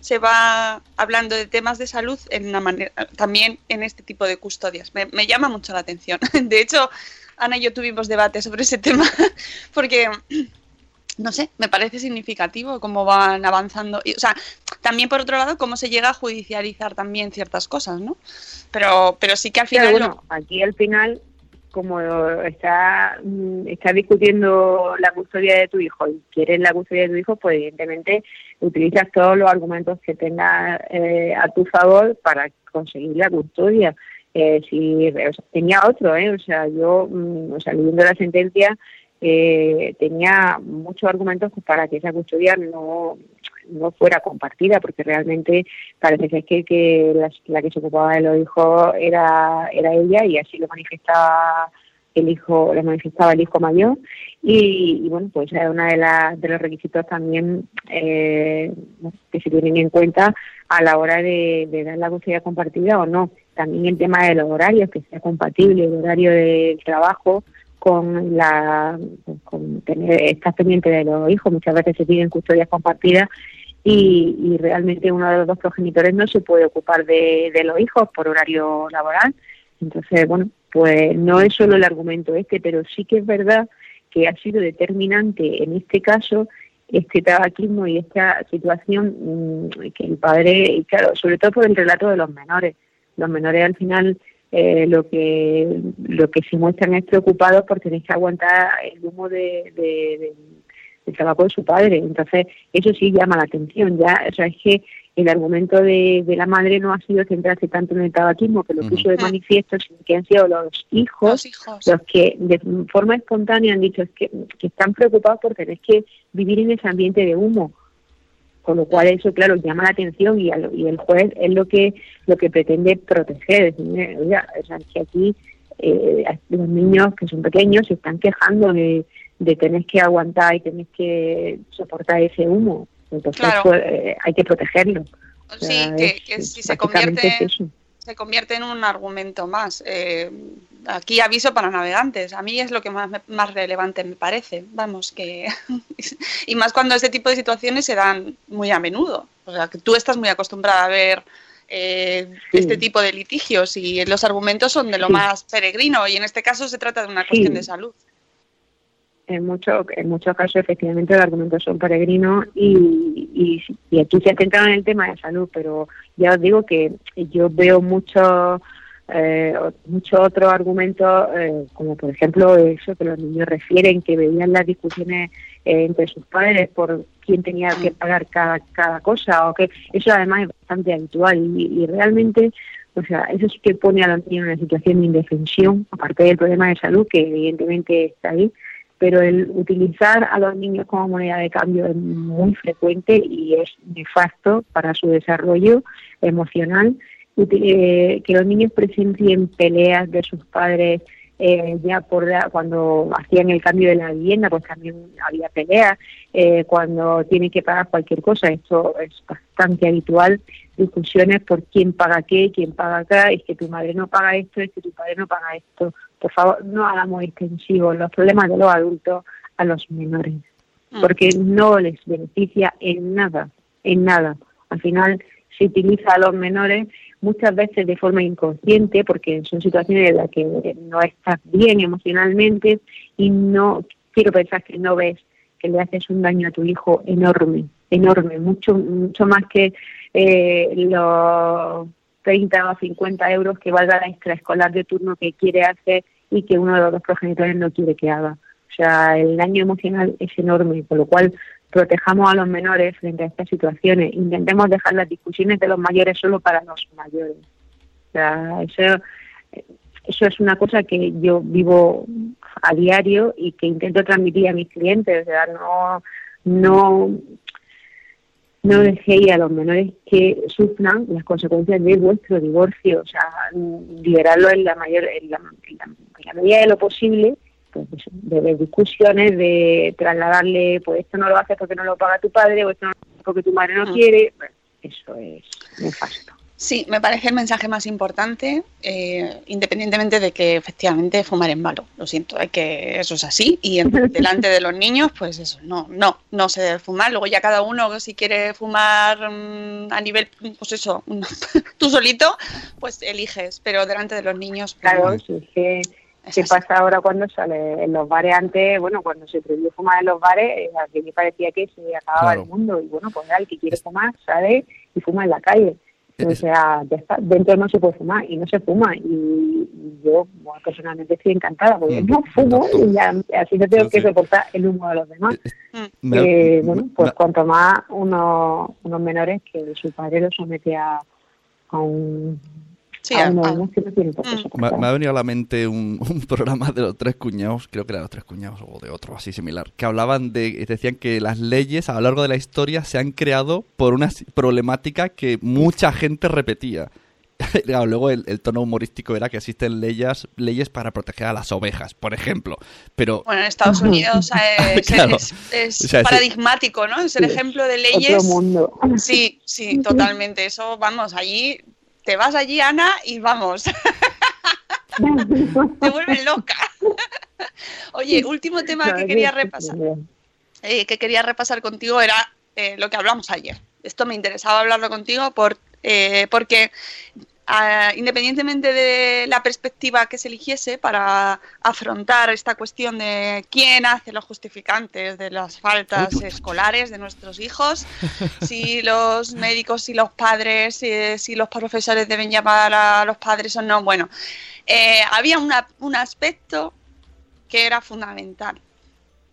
se va hablando de temas de salud en una manera, también en este tipo de custodias. Me, me llama mucho la atención. De hecho, Ana y yo tuvimos debate sobre ese tema porque, no sé, me parece significativo cómo van avanzando. Y, o sea, también por otro lado, cómo se llega a judicializar también ciertas cosas, ¿no? Pero, pero sí que al final... Lo- bueno, aquí al final, como está, mm, está discutiendo la custodia de tu hijo y quieres la custodia de tu hijo, pues evidentemente utilizas todos los argumentos que tengas eh, a tu favor para conseguir la custodia. Eh, si tenía otro, ¿eh? o sea, yo, mm, o sea, leyendo la sentencia, eh, tenía muchos argumentos para que esa custodia no, no fuera compartida, porque realmente parece que es que, que la, la que se ocupaba de los hijos era, era ella y así lo manifestaba el hijo, lo manifestaba el hijo mayor y, y, bueno, pues es una de, las de los requisitos también eh, que se tienen en cuenta a la hora de, de dar la custodia compartida o no. También el tema de los horarios, que sea compatible el horario del trabajo con la con tener estar pendiente de los hijos muchas veces se piden custodias compartidas y, y realmente uno de los dos progenitores no se puede ocupar de, los hijos por horario laboral. Entonces bueno pues no es solo el argumento este pero sí que es verdad que ha sido determinante en este caso este tabaquismo y esta situación mm, que el padre y claro sobre todo por el relato de los menores. Los menores al final eh, lo que lo que se muestran es preocupados por tener que aguantar el humo de- de- del tabaco de su padre. Entonces, eso sí llama la atención. Ya, o sea, es que el argumento de, de la madre no ha sido centrarse tanto en el tabaquismo, que lo puso de manifiesto, sino que han sido los hijos los, que de forma espontánea han dicho es que, que están preocupados por tener que vivir en ese ambiente de humo con lo cual eso claro llama la atención y, al- y el juez es lo que lo que pretende proteger decir, oiga, o sea, que aquí eh, los niños que son pequeños se están quejando de, de tener que aguantar y tener que soportar ese humo entonces Claro. pues, eh, hay que protegerlo O Sí, sea, que, es- que si se convierte, es eso. se convierte en un argumento más. Eh, aquí aviso para navegantes. A mí es lo que más, más relevante me parece. Vamos, que. y más cuando este tipo de situaciones se dan muy a menudo. O sea, que tú estás muy acostumbrada a ver eh, este tipo de litigios y los argumentos son de lo Sí. más peregrino. Y en este caso se trata de una cuestión de salud. En muchos en muchos casos efectivamente los argumentos son peregrinos y, y, aquí se ha centrado en el tema de salud pero ya os digo que yo veo muchos eh, muchos otros argumentos eh, como por ejemplo eso que los niños refieren que veían las discusiones eh, entre sus padres por quién tenía que pagar cada, cada cosa o que eso además es bastante habitual. Y, y realmente o sea, eso sí que pone a los niños en una situación de indefensión, aparte del problema de salud que evidentemente está ahí, pero el utilizar a los niños como moneda de cambio es muy frecuente y es nefasto para su desarrollo emocional. Eh, que los niños presencien peleas de sus padres eh, ya por cuando hacían el cambio de la vivienda, pues también había peleas, eh, cuando tienen que pagar cualquier cosa, esto es bastante habitual, discusiones por quién paga qué, quién paga acá, es que tu madre no paga esto, es que tu padre no paga esto. Por favor, no hagamos extensivos los problemas de los adultos a los menores, porque no les beneficia en nada, en nada. Al final se utiliza a los menores muchas veces de forma inconsciente, porque son situaciones en las que no estás bien emocionalmente y no quiero pensar que no ves que le haces un daño a tu hijo enorme, enorme, mucho mucho más que eh, los 30 o 50 euros que valga la extraescolar de turno que quiere hacer y que uno de los dos progenitores no quiere que haga. O sea, el daño emocional es enorme, por lo cual protejamos a los menores frente a estas situaciones. Intentemos dejar las discusiones de los mayores solo para los mayores. O sea, eso, eso es una cosa que yo vivo a diario y que intento transmitir a mis clientes. O sea, no, no, no dejéis a los menores que sufran las consecuencias de vuestro divorcio. O sea, liberarlo en la mayor, en la, en la- en la medida de lo posible pues eso, de, de discusiones, de trasladarle, pues esto no lo haces porque no lo paga tu padre, o esto no lo haces porque tu madre no Mm. quiere. Bueno, eso es nefasto. Sí, me parece el mensaje más importante, eh, independientemente de que efectivamente fumar es malo. Lo siento, es que eso es así. Y en- delante de los niños, pues eso, no, no, no se debe fumar. Luego ya cada uno, si quiere fumar mm, a nivel, pues eso, tú solito, pues eliges. Pero delante de los niños, pues, Claro, no. es que ¿Qué pasa ahora cuando sale en los bares antes? Bueno, cuando se prohibió fumar en los bares, a mí me parecía que se acababa Claro. el mundo. Y bueno, pues ya, el que quiere fumar sale y fuma en la calle. O sea, ya está, dentro no se puede fumar y no se fuma. Y, yo bueno, personalmente estoy encantada porque Mm, no fumo y ya, así no tengo Sí, que sí. soportar el humo de los demás. Me- Eh, bueno, pues cuanto más unos, unos menores que su padre los somete a, a un, Sí, no Me, ha venido a la mente un, un programa de los tres cuñados, creo que era de los tres cuñados o de otro así similar, que hablaban de, decían que las leyes a lo largo de la historia se han creado por una problemática que mucha gente repetía. Claro, Luego el, el tono humorístico era que existen leyes, leyes para proteger a las ovejas, por ejemplo. Pero Bueno, en Estados Unidos eh, es, Claro. es- es O sea, sí. paradigmático, ¿no? Es el ejemplo de Otro leyes. mundo. Sí, sí, totalmente. Eso, vamos, allí, te vas allí, Ana, y vamos. te vuelven loca. Oye, último tema que quería repasar. eh, que quería repasar contigo era eh, lo que hablamos ayer. Esto me interesaba hablarlo contigo por, eh, porque independientemente de la perspectiva que se eligiese para afrontar esta cuestión de quién hace los justificantes de las faltas escolares de nuestros hijos, si los médicos, si los padres, si, si los profesores deben llamar a los padres o no, bueno, eh, había una- un aspecto que era fundamental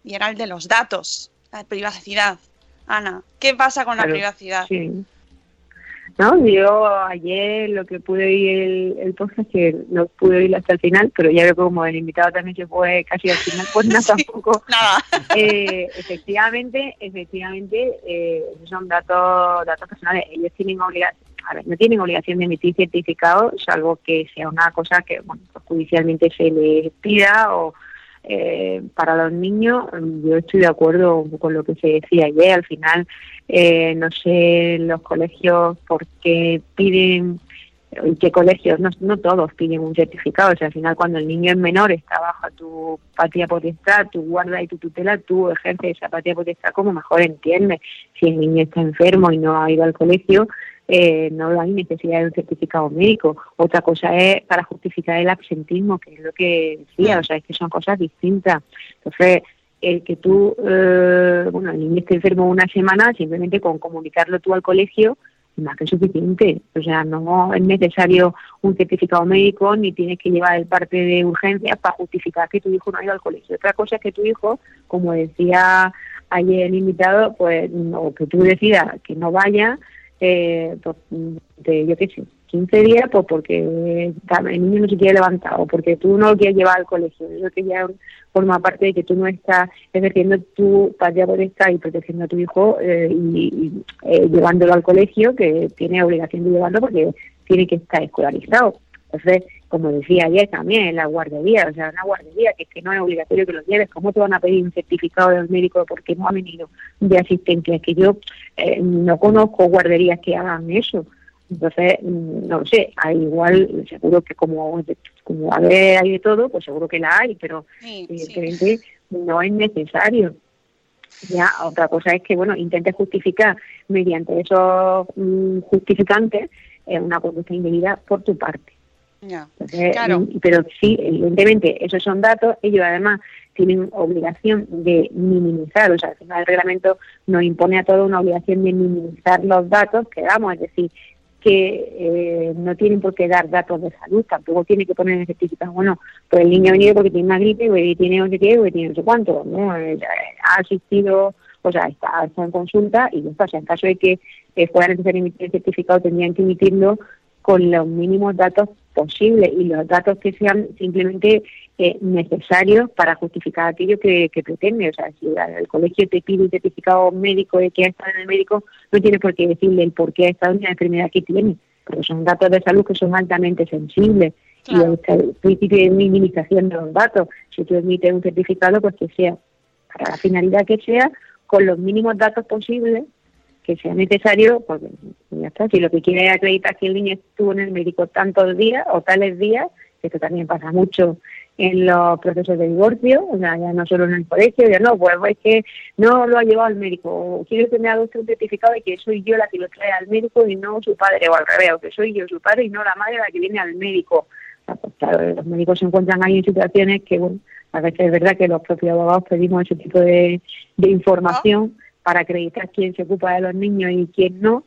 y era el de los datos, la privacidad. Ana, ¿qué pasa con la privacidad? Sí. No, yo ayer lo que pude oír el, el podcast, que no pude oírlo hasta el final, pero ya veo como el invitado también se fue casi al final, pues nada, tampoco. Nada. Eh, efectivamente, efectivamente, eh, esos son datos, datos personales. Ellos tienen obligación, a ver, no tienen obligación de emitir certificado, salvo que sea una cosa que bueno, pues judicialmente se les pida o eh, para los niños, mm, yo estoy de acuerdo con lo que se decía ayer. Al final, eh, no sé los colegios por qué piden, qué colegios, no, no todos piden un certificado. O sea, al final, cuando el niño es menor, está bajo tu patria potestad, tu guarda y tu tutela, tú ejerces esa patria potestad como mejor entiendes. Si el niño está enfermo y no ha ido al colegio, eh, no hay necesidad de un certificado médico. Otra cosa es para justificar el absentismo, que es lo que decía, o sea, es que son cosas distintas. Entonces, el que tú, eh, bueno, el niño esté enfermo una semana, simplemente con comunicarlo tú al colegio, es más que suficiente. O sea, no es necesario un certificado médico ni tienes que llevar el parte de urgencias para justificar que tu hijo no ha ido al colegio. Otra cosa es que tu hijo, como decía ayer el invitado, pues, o que tú decidas que no vaya, eh, de, yo qué sé, 15 días, pues porque el niño no se quiere levantar o porque tú no lo quieres llevar al colegio. Eso que ya forma parte de que tú no estás ejerciendo tu patria potestad y protegiendo a tu hijo eh, y, y, eh, llevándolo al colegio, que tiene obligación de llevarlo porque tiene que estar escolarizado. Entonces, como decía ayer también, en la guardería, o sea, una guardería que es que no es obligatorio que lo lleves, ¿cómo te van a pedir un certificado del médico porque no ha venido de asistencia? Es que yo eh, no conozco guarderías que hagan eso. Entonces, mm, no sé, hay igual, seguro que como, como a ver, hay de todo, pues seguro que la hay, pero evidentemente no es necesario. Ya, otra cosa es que, bueno, intente justificar mediante esos mm, justificantes eh, una conducta indebida por tu parte. Claro. Mm, Pero sí, evidentemente, esos son datos. Ellos además tienen obligación de minimizar, o sea, al final el reglamento nos impone a todos una obligación de minimizar los datos que damos, es decir, que eh, no tienen por qué dar datos de salud, tampoco tiene que poner en el certificado, bueno, pues el niño ha venido porque tiene una gripe, porque tiene no sé qué, porque tiene no sé cuánto, ¿no? Eh, ha asistido, o sea, está, está en consulta y está, o sea, en caso de que eh, fuera necesario emitir el certificado, tendrían que emitirlo con los mínimos datos posibles y los datos que sean simplemente eh, necesarios para justificar aquello que, que pretende. O sea, si el colegio te pide un certificado médico de que ha estado en el médico, no tiene por qué decirle el por qué ha estado en la enfermedad que tiene, pero son datos de salud que son altamente sensibles. Y el, el principio de minimización de los datos, si tú emites un certificado, pues que sea para la finalidad que sea, con los mínimos datos posibles que sea necesario, pues ya está. Si lo que quiere acreditar que el niño estuvo en el médico tantos días o tales días, esto también pasa mucho en los procesos de divorcio, o sea, ya no solo en el colegio, ya no, pues es que no lo ha llevado al médico, o quiero que me haga usted un certificado de que soy yo la que lo trae al médico y no su padre, o al revés, o que soy yo su padre y no la madre la que viene al médico. Sea, pues, claro, los médicos se encuentran ahí en situaciones que, bueno, a veces es verdad que los propios abogados pedimos ese tipo de información para acreditar quién se ocupa de los niños y quién no,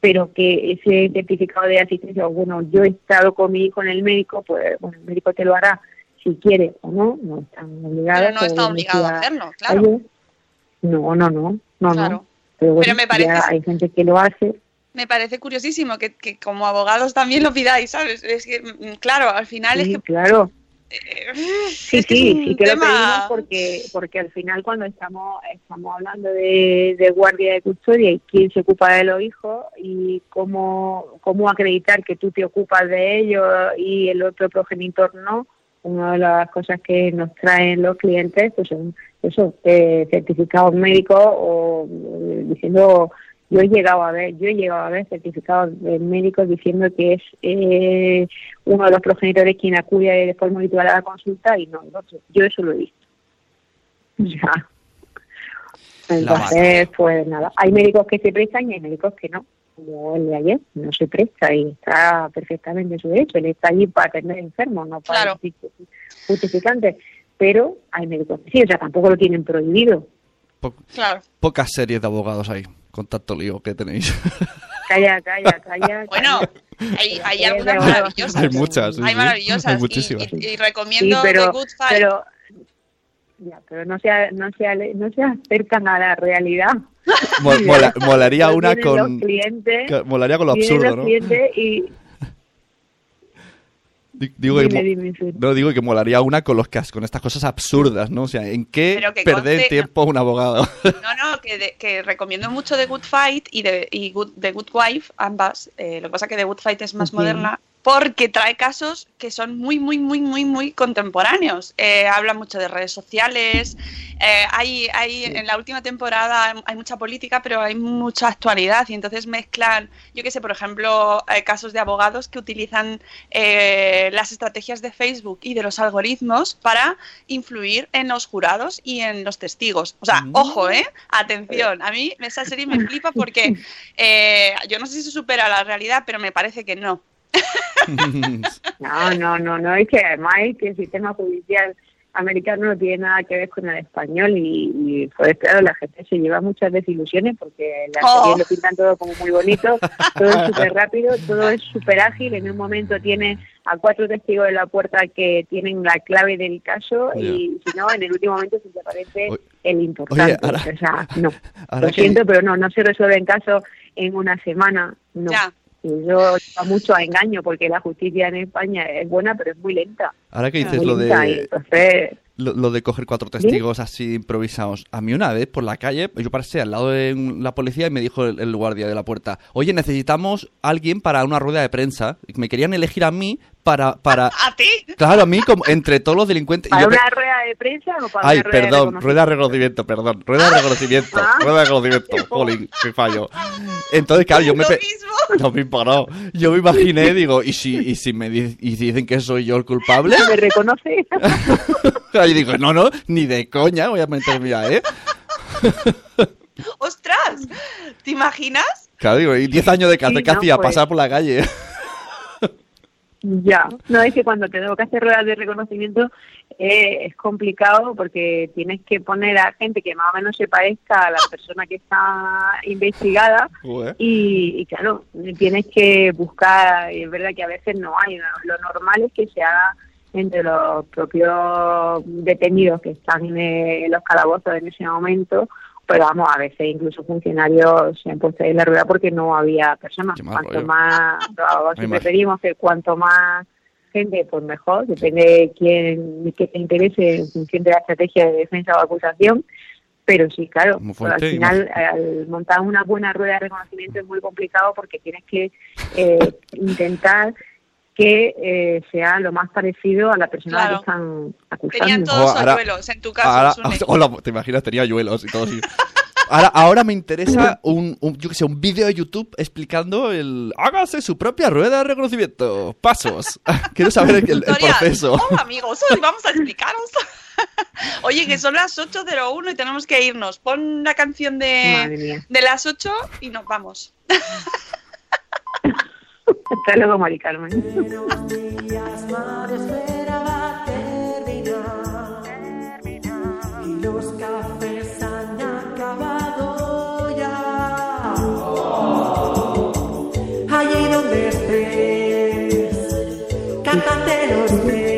pero que ese certificado de asistencia, bueno, yo he estado con mi hijo en el médico, pues bueno, el médico te lo hará si quiere o no, no están obligados. Pero no está obligado a hacerlo, claro. No, no, no, no, Claro. no. Pero, bueno, Pero me parece- hay gente que lo hace. Me parece curiosísimo que, que como abogados también lo pidáis, ¿sabes? Es que, mm, claro, al final Sí, es que... claro. Sí, sí, sí que lo pedimos porque, porque al final cuando estamos, estamos hablando de, de guardia de custodia y quién se ocupa de los hijos y cómo, cómo acreditar que tú te ocupas de ellos y el otro progenitor no, una de las cosas que nos traen los clientes pues son eso, eh, certificados médicos o eh, diciendo yo he llegado a ver, yo he llegado a ver certificados de médicos diciendo que es eh, uno de los progenitores quien acude de forma habitual a la consulta y no el otro. Yo eso lo he visto. Ya. Entonces, pues nada, hay médicos que se prestan y hay médicos que no, como el de ayer, no se presta y está perfectamente en su derecho. Él está allí para atender enfermos, no para Claro. justificantes. Pero hay médicos que sí, o sea, tampoco lo tienen prohibido. Po- Claro. pocas series de abogados hay, con tanto lío que tenéis. Calla, calla, calla. Bueno, hay, hay Sí, algunas pero- maravillosas. hay muchas, sí, Hay sí. maravillosas. Hay y- muchísimas. y, y Sí, recomiendo pero, The Good Fight. pero, ya, pero no se, no, se, no se acercan a la realidad. Mo- mola- molaría una con... Los clientes, que- molaría con lo absurdo, los ¿no? y... Di- Digo que, Dime, mo- dime, no, digo que molaría una con los cas- con estas cosas absurdas, ¿no? O sea, ¿en qué que perder conste- tiempo un abogado? No, no, que, de- que recomiendo mucho The Good Fight y, de, y Good- The Good Wife, ambas. Eh, lo que pasa es que The Good Fight es más Sí. moderna porque trae casos que son muy, muy, muy, muy, muy contemporáneos. Eh, habla mucho de redes sociales. eh, hay, hay, en la última temporada hay mucha política, pero hay mucha actualidad y entonces mezclan, yo qué sé, por ejemplo, eh, casos de abogados que utilizan eh, las estrategias de Facebook y de los algoritmos para influir en los jurados y en los testigos. O sea, ojo, ¿eh? Atención, a mí esa serie me flipa porque yo no sé si se supera la realidad, pero me parece que no. No, no, no, no, es que además es que el sistema judicial americano no tiene nada que ver con el español y, y pues claro, la gente se lleva muchas desilusiones porque la Oh. serie lo pintan todo como muy bonito, todo es súper rápido, todo es súper ágil, en un momento tiene a cuatro testigos de la puerta que tienen la clave del caso y si no, en el último momento se te aparece el importante. ahora- o sea, no, lo que- siento, pero no, no se resuelven casos en una semana, no. Ya. Y yo lleva mucho a engaño porque la justicia en España es buena, pero es muy lenta. Ahora que dices lo lenta, de entonces, lo, lo de coger cuatro testigos así improvisados. A mí una vez por la calle, yo pasé al lado de la policía y me dijo el, el guardia de la puerta, oye, necesitamos alguien para una rueda de prensa. Me querían elegir a mí para, para... ¿A ti? Claro, a mí, como entre todos los delincuentes... ¿Para yo una rueda de prensa o para Ay, una rueda de perdón, reconocimiento? rueda de reconocimiento, perdón, rueda de reconocimiento, Ah. rueda de reconocimiento, jolín, qué fallo. Entonces, claro, yo me... Pe- mismo. Lo mismo, no. Yo me imaginé, digo, ¿y si, y si me di- y si dicen que soy yo el culpable? ¿Me reconoce? Y digo, no, no, ni de coña voy a meterme a, ¿eh? ¡Ostras! ¿Te imaginas? Claro, digo, y 10 años de cárcel, Sí, ¿qué no, hacía? pues. Pasar por la calle. Ya, no es que cuando te tengo que hacer ruedas de reconocimiento eh, es complicado porque tienes que poner a gente que más o menos se parezca a la persona que está investigada y, y claro, tienes que buscar, y es verdad que a veces no hay, lo normal es que se haga entre los propios detenidos que están en, eh, los calabozos en ese momento, pero vamos, a veces incluso funcionarios se han puesto ahí en la rueda porque no había personas. Cuanto rollo. más, siempre pedimos que cuanto más gente, pues mejor, depende de quién que te interese en función de la estrategia de defensa o acusación. Pero sí, claro, pero al final, al montar una buena rueda de reconocimiento es muy complicado porque tienes que eh, intentar que eh, sea lo más parecido a la persona Claro. que están acusando. Tenían todos Oh, ahora- hoyuelos, en tu caso, Ahora, hola, te imaginas, tenía yuelos y todo así. Ahora, ahora me interesa un, un, yo que sé, un vídeo de YouTube explicando el... Hágase su propia rueda de reconocimiento. Pasos. Quiero saber el, el Tutorial. proceso. Hola amigos, hoy vamos a explicaros. Oye, que son las 8.01 y tenemos que irnos. Pon la canción de, de las 8 y nos vamos. Hasta luego, Mari Carmen. Los cafés han acabado ya. Allí donde estés, cántate los tres.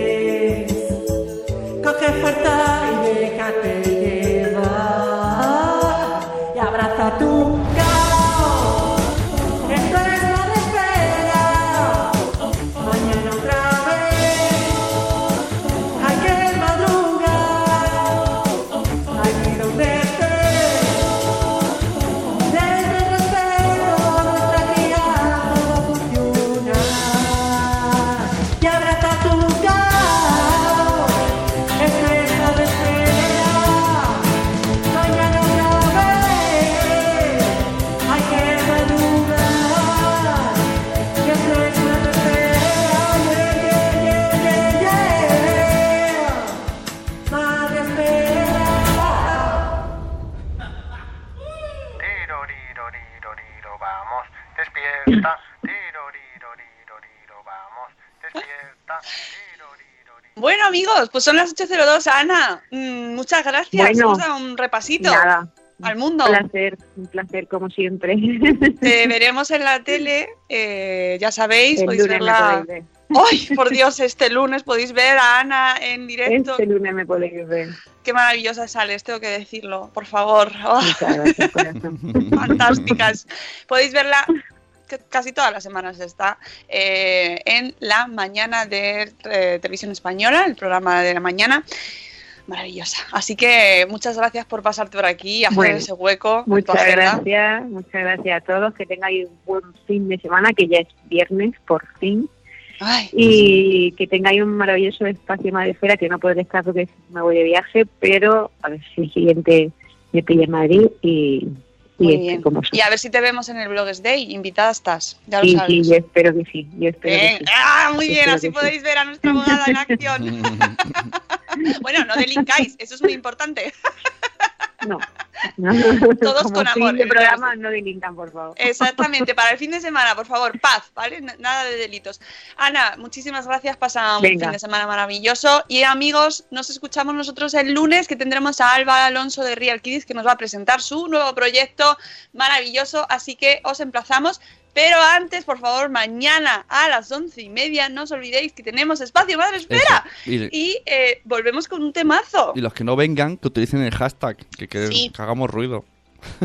Amigos, pues son las 8.02. Ana, mm, muchas gracias. Bueno, Hemos dado un repasito Nada, al mundo. un placer, un placer como siempre. Te veremos en la tele, eh, ya sabéis, El podéis verla. ¡Ay, por Dios! Este lunes podéis ver a Ana en directo. Este lunes me podéis ver. Qué maravillosa sales, tengo que decirlo, por favor. Oh, gracias, fantásticas. Podéis verla que casi todas las semanas está eh, en la mañana de eh, Televisión Española, el programa de la mañana. Maravillosa. Así que muchas gracias por pasarte por aquí y hacer Bueno, ese hueco. Muchas gracias, muchas gracias a todos. Que tengáis un buen fin de semana, que ya es viernes, por fin. Ay, Y que tengáis un maravilloso espacio de esfera, que no podré estar porque me voy de viaje, pero a ver si el siguiente me pilla en Madrid y muy bien. como Y a ver si te vemos en el Blogs Day. Invitada estás. Ya lo Sí, sabes. sí, yo espero que sí, yo espero Bien. que sí. Ah, muy Yo bien, así que sí. podéis ver a nuestra abogada en acción. bueno, no delincáis, eso es muy importante. No. Todos con amor, el programa, no delincan, por favor. Exactamente, para el fin de semana, por favor, paz, ¿vale? Nada de delitos. Ana, muchísimas gracias, pasa un Venga. fin de semana maravilloso. Y amigos, nos escuchamos nosotros el lunes, que tendremos a Alba Alonso de Real Kids, que nos va a presentar su nuevo proyecto maravilloso. Así que os emplazamos. Pero antes, por favor, mañana a las once y media, no os olvidéis que tenemos espacio Madre Espera. Eso. Y, Y eh, volvemos con un temazo. y los que no vengan, que utilicen el hashtag, que, que- Sí. que hagamos ruido.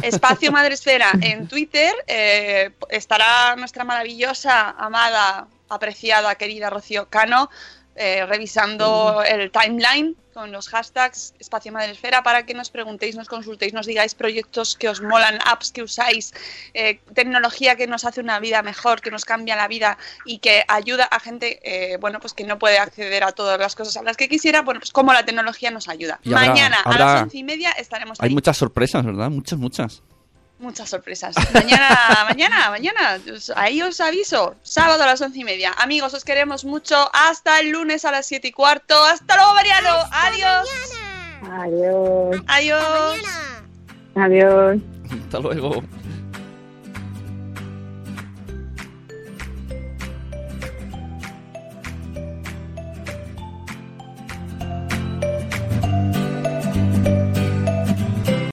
Espacio Madresfera en Twitter. eh, estará nuestra maravillosa, amada, apreciada, querida Rocío Cano eh, revisando el timeline con los hashtags Espacio Madresfera para que nos preguntéis, nos consultéis, nos digáis proyectos que os molan, apps que usáis, eh, tecnología que nos hace una vida mejor, que nos cambia la vida y que ayuda a gente, eh, bueno, pues que no puede acceder a todas las cosas a las que quisiera, bueno, pues cómo la tecnología nos ayuda. Y habrá- Mañana a las once y media estaremos Hay ahí. muchas sorpresas, ¿verdad? Muchas, muchas. Muchas sorpresas. Mañana, mañana, mañana. Ahí os aviso. Sábado a las once y media. Amigos, os queremos mucho. Hasta el lunes a las siete y cuarto. Hasta luego, Mariano. Adiós. Adiós. Adiós. Adiós. Hasta luego.